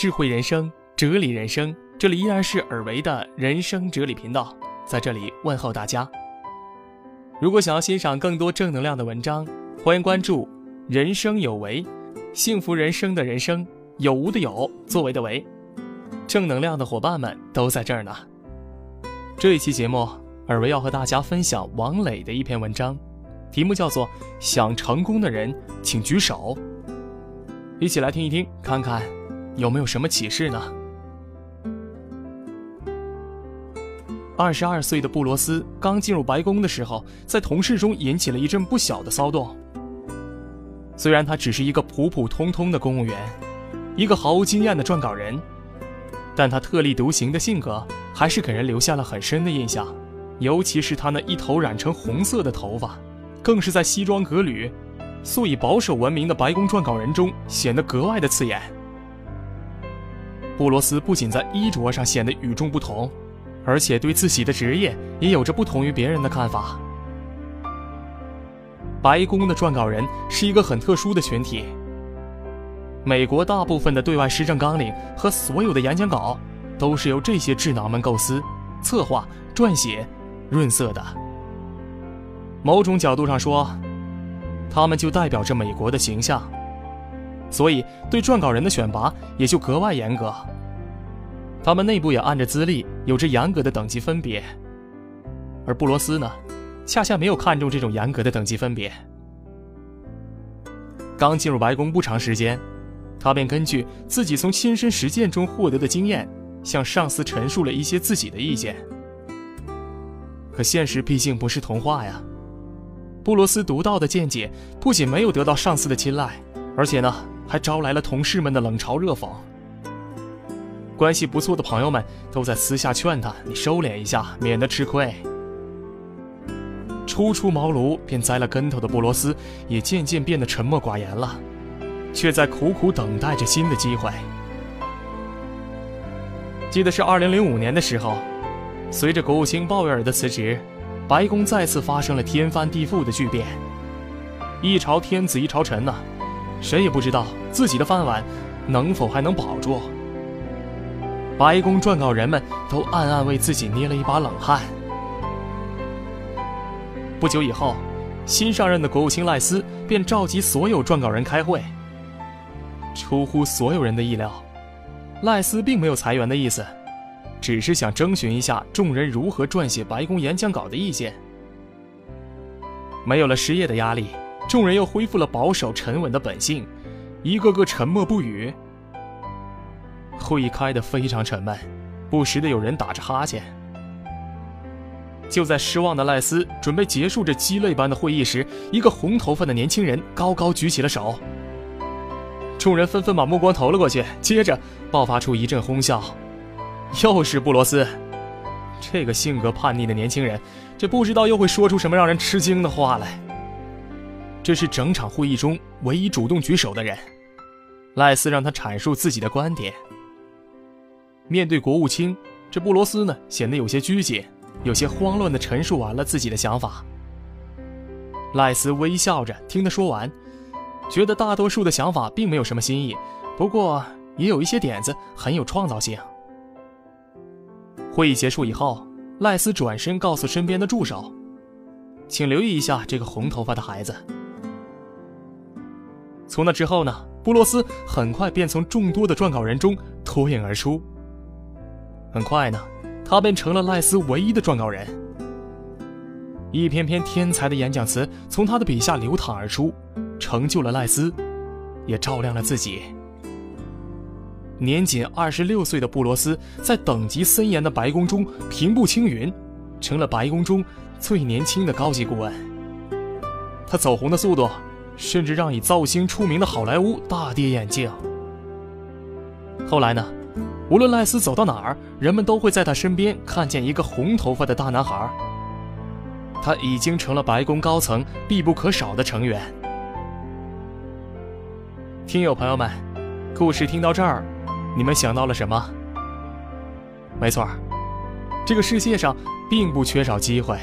智慧人生，哲理人生。这里依然是尔维的人生哲理频道，在这里问候大家。如果想要欣赏更多正能量的文章，欢迎关注“人生有为”，幸福人生的人生，有无的有，作为的为，正能量的伙伴们都在这儿呢。这一期节目，尔维要和大家分享王磊的一篇文章，题目叫做《想成功的人请举手》，一起来听一听，看看有没有什么启示呢？二十二岁的布罗斯刚进入白宫的时候，在同事中引起了一阵不小的骚动。虽然他只是一个普普通通的公务员，一个毫无经验的撰稿人，但他特立独行的性格还是给人留下了很深的印象。尤其是他那一头染成红色的头发，更是在西装革履、素以保守闻名的白宫撰稿人中显得格外的刺眼。布罗斯不仅在衣着上显得与众不同。而且对自己的职业也有着不同于别人的看法。白宫的撰稿人是一个很特殊的群体。美国大部分的对外施政纲领和所有的演讲稿，都是由这些智囊们构思、策划、撰写、润色的。某种角度上说，他们就代表着美国的形象，所以对撰稿人的选拔也就格外严格。他们内部也按着资历有着严格的等级分别，而布罗斯呢，恰恰没有看重这种严格的等级分别。刚进入白宫不长时间，他便根据自己从亲身实践中获得的经验，向上司陈述了一些自己的意见。可现实毕竟不是童话呀，布罗斯独到的见解不仅没有得到上司的青睐，而且呢，还招来了同事们的冷嘲热讽。关系不错的朋友们都在私下劝他：“你收敛一下，免得吃亏。”初出茅庐便栽了跟头的布罗斯也渐渐变得沉默寡言了，却在苦苦等待着新的机会。记得是二零零五年的时候，随着国务卿鲍威尔的辞职，白宫再次发生了天翻地覆的巨变。一朝天子一朝臣呢，谁也不知道自己的饭碗能否还能保住。白宫撰稿人们都暗暗为自己捏了一把冷汗。不久以后，新上任的国务卿赖斯便召集所有撰稿人开会。出乎所有人的意料，赖斯并没有裁员的意思，只是想征询一下众人如何撰写白宫演讲稿的意见。没有了失业的压力，众人又恢复了保守沉稳的本性，一个个沉默不语。会议开得非常沉闷，不时的有人打着哈欠。就在失望的赖斯准备结束这鸡肋般的会议时，一个红头发的年轻人高高举起了手。众人纷纷把目光投了过去，接着爆发出一阵哄笑。又是布罗斯，这个性格叛逆的年轻人，这不知道又会说出什么让人吃惊的话来。这是整场会议中唯一主动举手的人。赖斯让他阐述自己的观点。面对国务卿，这布罗斯呢显得有些拘谨，有些慌乱地陈述完了自己的想法。赖斯微笑着听他说完，觉得大多数的想法并没有什么新意，不过也有一些点子很有创造性。会议结束以后，赖斯转身告诉身边的助手：“请留意一下这个红头发的孩子。”从那之后呢，布罗斯很快便从众多的撰稿人中脱颖而出。很快呢，他便成了赖斯唯一的撰稿人。一篇篇天才的演讲词从他的笔下流淌而出，成就了赖斯，也照亮了自己。年仅二十六岁的布罗斯，在等级森严的白宫中平步青云，成了白宫中最年轻的高级顾问。他走红的速度，甚至让以造星出名的好莱坞大跌眼镜。后来呢？无论赖斯走到哪儿，人们都会在他身边看见一个红头发的大男孩。他已经成了白宫高层必不可少的成员。听友朋友们，故事听到这儿，你们想到了什么？没错，这个世界上并不缺少机会，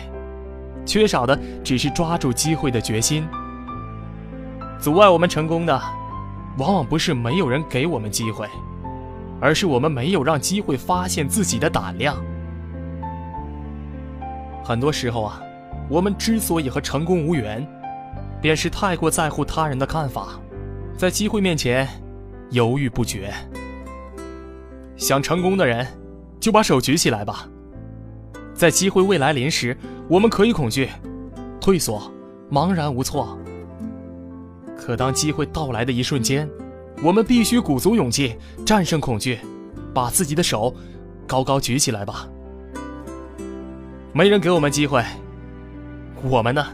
缺少的只是抓住机会的决心。阻碍我们成功的，往往不是没有人给我们机会。而是我们没有让机会发现自己的胆量。很多时候啊，我们之所以和成功无缘，便是太过在乎他人的看法，在机会面前犹豫不决。想成功的人，就把手举起来吧。在机会未来临时，我们可以恐惧、退缩、茫然无措。可当机会到来的一瞬间，我们必须鼓足勇气，战胜恐惧，把自己的手高高举起来吧。没人给我们机会，我们呢，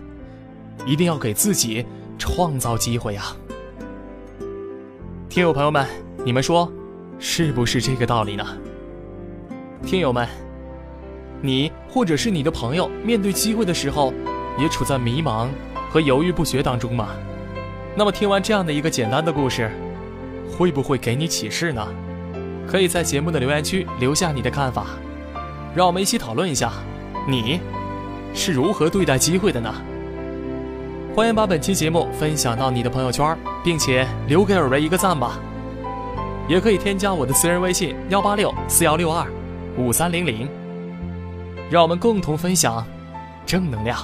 一定要给自己创造机会啊！听友朋友们，你们说是不是这个道理呢？听友们，你或者是你的朋友，面对机会的时候，也处在迷茫和犹豫不决当中吗？那么听完这样的一个简单的故事，会不会给你启示呢？可以在节目的留言区留下你的看法，让我们一起讨论一下。你是如何对待机会的呢？欢迎把本期节目分享到你的朋友圈，并且留给尔维一个赞吧。也可以添加我的私人微信幺八六四幺六二五三零零，让我们共同分享正能量。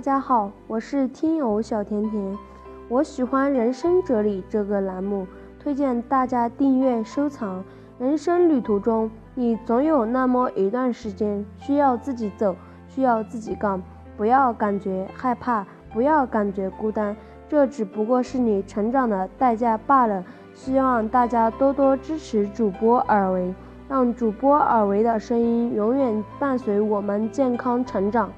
大家好，我是听友小甜甜，我喜欢《人生哲理》这个栏目。推荐大家订阅收藏。人生旅途中，你总有那么一段时间需要自己走，需要自己干。不要感觉害怕，不要感觉孤单，这只不过是你成长的代价罢了。希望大家多多支持主播尔维，让主播尔维的声音永远伴随我们健康成长。